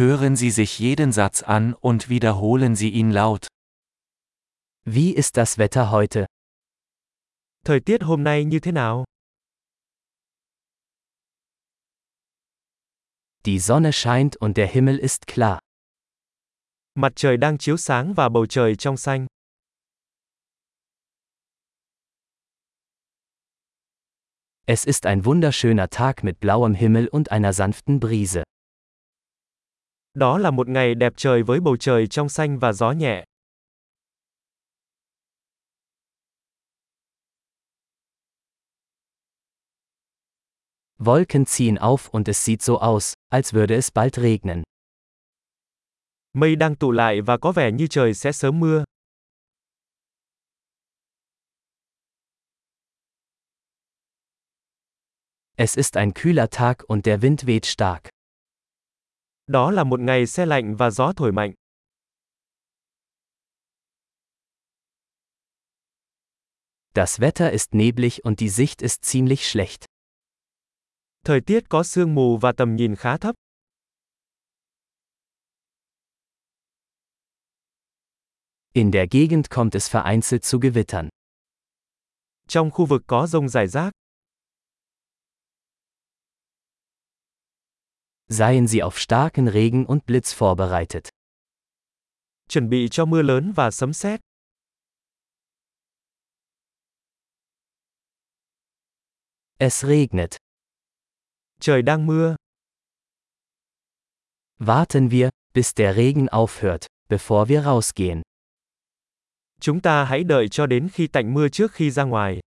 Hören Sie sich jeden Satz an und wiederholen Sie ihn laut. Wie ist das Wetter heute? Thời tiết hôm nay như thế nào? Die Sonne scheint und der Himmel ist klar. Mặt trời đang chiếu sáng và bầu trời trong xanh. Es ist ein wunderschöner Tag mit blauem Himmel und einer sanften Brise. Đó là một ngày đẹp trời với bầu trời trong xanh và gió nhẹ. Wolken ziehen auf und es sieht so aus, als würde es bald regnen. Mây đang tụ lại và có vẻ như trời sẽ sớm mưa. Es ist ein kühler Tag und der Wind weht stark. Đó là một ngày se lạnh và gió thổi mạnh. Das Wetter ist neblig und die Sicht ist ziemlich schlecht. Thời tiết có sương mù và tầm nhìn khá thấp. In der Gegend kommt es vereinzelt zu Gewittern. Trong khu vực có rông rải rác. Seien Sie auf starken Regen und Blitz vorbereitet. Chuẩn bị cho mưa lớn và sấm sét. Es regnet. Trời đang mưa. Warten wir, bis der Regen aufhört, bevor wir rausgehen. Chúng ta hãy đợi cho đến khi tạnh mưa trước khi ra ngoài.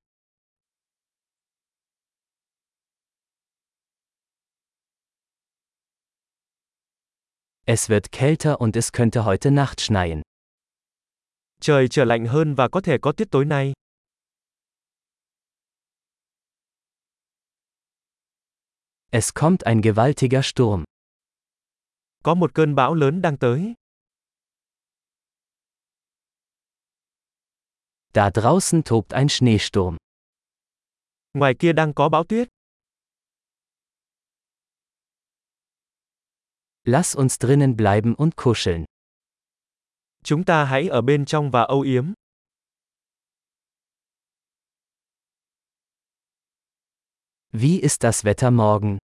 Es wird kälter und es könnte heute Nacht schneien. Trời trở lạnh hơn và có thể có tuyết tối nay. Es kommt ein gewaltiger Sturm. Có một cơn bão lớn đang tới. Da draußen tobt ein Schneesturm. Ngoài kia đang có bão tuyết. Lass uns drinnen bleiben und kuscheln. Chúng ta hãy ở bên trong và âu yếm. Wie ist das Wetter morgen?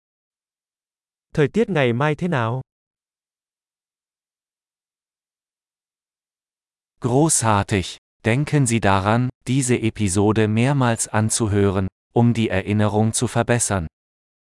Thời tiết ngày mai thế nào? Großartig! Denken Sie daran, diese Episode mehrmals anzuhören, um die Erinnerung zu verbessern.